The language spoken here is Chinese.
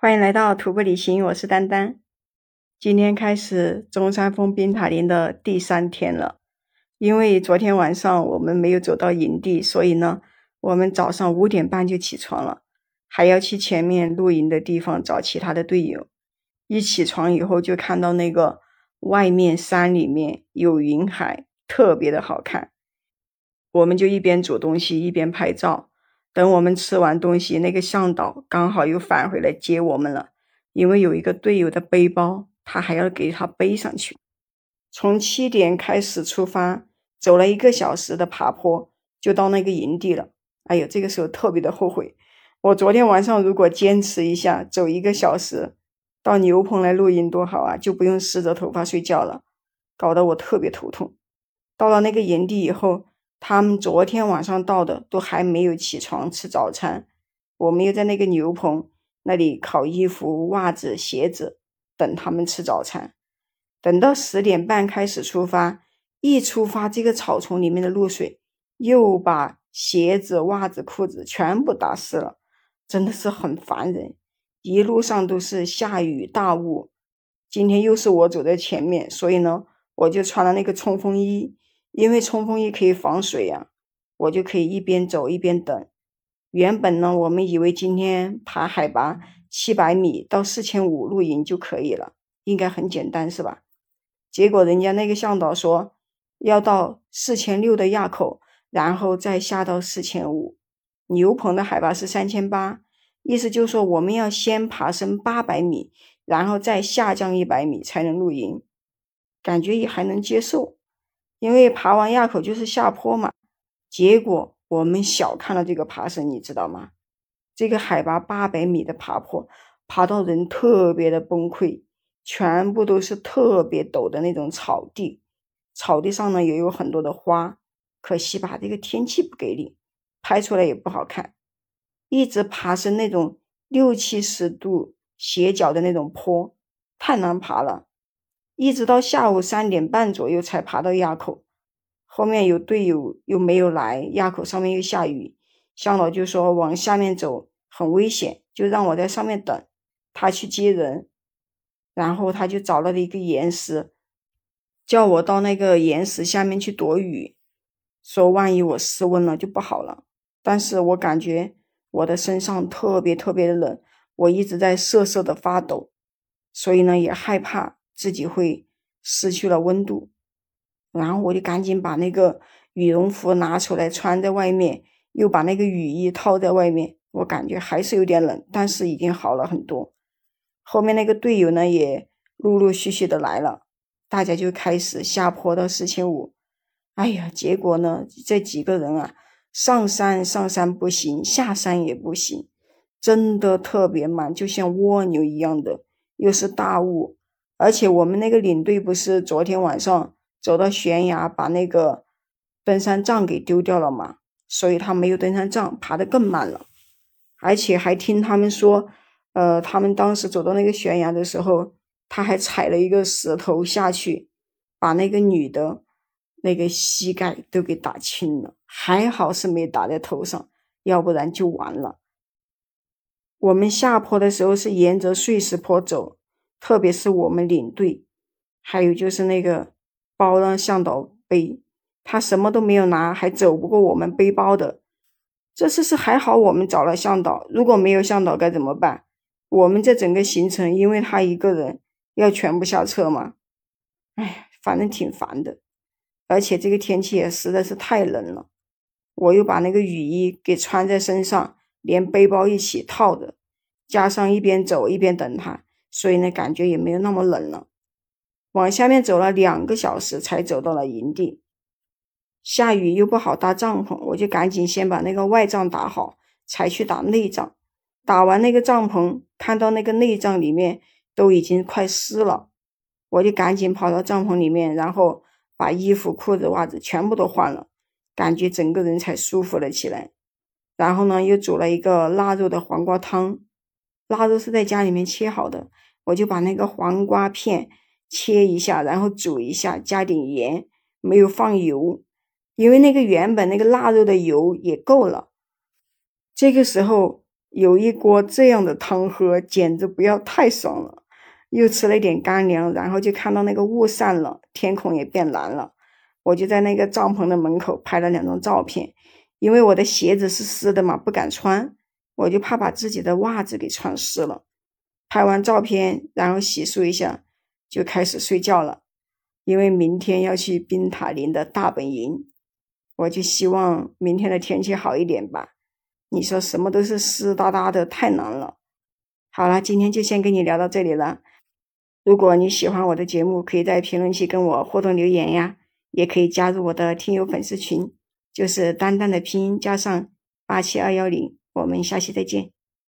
欢迎来到徒步旅行，我是丹丹。今天开始中山峰冰塔林的第三天了。因为昨天晚上我们没有走到营地，所以呢，我们早上五点半就起床了，还要去前面露营的地方找其他的队友。一起床以后就看到那个外面山里面有云海，特别的好看。我们就一边煮东西一边拍照。等我们吃完东西，那个向导刚好又返回来接我们了。因为有一个队友的背包，他还要给他背上去。从七点开始出发，走了一个小时的爬坡，就到那个营地了。哎呦，这个时候特别的后悔，我昨天晚上如果坚持一下，走一个小时到牛棚来露营多好啊，就不用湿着头发睡觉了，搞得我特别头痛。到了那个营地以后。他们昨天晚上到的都还没有起床吃早餐，我们又在那个牛棚那里烤衣服、袜子、鞋子，等他们吃早餐。等到十点半开始出发，一出发，这个草丛里面的露水又把鞋子、袜子、裤子全部打湿了，真的是很烦人。一路上都是下雨大雾，今天又是我走在前面，所以呢，我就穿了那个冲锋衣。因为冲锋衣可以防水呀，我就可以一边走一边等。原本呢，我们以为今天爬海拔七百米到四千五露营就可以了，应该很简单是吧？结果人家那个向导说要到四千六的垭口，然后再下到四千五。牛棚的海拔是三千八，意思就是说我们要先爬升八百米，然后再下降一百米才能露营，感觉也还能接受。因为爬完垭口就是下坡嘛，结果我们小看了这个爬升，你知道吗？这个海拔八百米的爬坡，爬到人特别的崩溃，全部都是特别陡的那种草地，草地上呢也有很多的花，可惜吧，这个天气不给力，拍出来也不好看。一直爬升那种六七十度斜角的那种坡，太难爬了。一直到下午三点半左右才爬到垭口，后面有队友又没有来，垭口上面又下雨，向导就说往下面走很危险，就让我在上面等，他去接人，然后他就找了一个岩石，叫我到那个岩石下面去躲雨，说万一我失温了就不好了。但是我感觉我的身上特别特别的冷，我一直在瑟瑟的发抖，所以呢也害怕。自己会失去了温度，然后我就赶紧把那个羽绒服拿出来穿在外面，又把那个雨衣套在外面。我感觉还是有点冷，但是已经好了很多。后面那个队友呢也陆陆续续的来了，大家就开始下坡到四千五。哎呀，结果呢这几个人啊，上山上山不行，下山也不行，真的特别慢，就像蜗牛一样的，又是大雾。而且我们那个领队不是昨天晚上走到悬崖，把那个登山杖给丢掉了嘛，所以他没有登山杖，爬得更慢了。而且还听他们说，呃，他们当时走到那个悬崖的时候，他还踩了一个石头下去，把那个女的那个膝盖都给打青了，还好是没打在头上，要不然就完了。我们下坡的时候是沿着碎石坡走。特别是我们领队，还有就是那个包让向导背，他什么都没有拿，还走不过我们背包的。这次是还好我们找了向导，如果没有向导该怎么办？我们这整个行程，因为他一个人要全部下车嘛，哎，反正挺烦的。而且这个天气也实在是太冷了，我又把那个雨衣给穿在身上，连背包一起套着，加上一边走一边等他。所以呢，感觉也没有那么冷了。往下面走了两个小时，才走到了营地。下雨又不好搭帐篷，我就赶紧先把那个外帐打好，才去打内帐。打完那个帐篷，看到那个内帐里面都已经快湿了，我就赶紧跑到帐篷里面，然后把衣服、裤子、袜子全部都换了，感觉整个人才舒服了起来。然后呢，又煮了一个腊肉的黄瓜汤。腊肉是在家里面切好的，我就把那个黄瓜片切一下，然后煮一下，加点盐，没有放油，因为那个原本那个腊肉的油也够了。这个时候有一锅这样的汤喝，简直不要太爽了。又吃了一点干粮，然后就看到那个雾散了，天空也变蓝了。我就在那个帐篷的门口拍了两张照片，因为我的鞋子是湿的嘛，不敢穿，我就怕把自己的袜子给穿湿了。拍完照片，然后洗漱一下，就开始睡觉了。因为明天要去冰塔林的大本营，我就希望明天的天气好一点吧。你说什么都是湿哒哒的，太难了。好了，今天就先跟你聊到这里了。如果你喜欢我的节目，可以在评论区跟我互动留言呀，也可以加入我的听友粉丝群，就是丹丹的拼音加上八七二幺零。我们下期再见。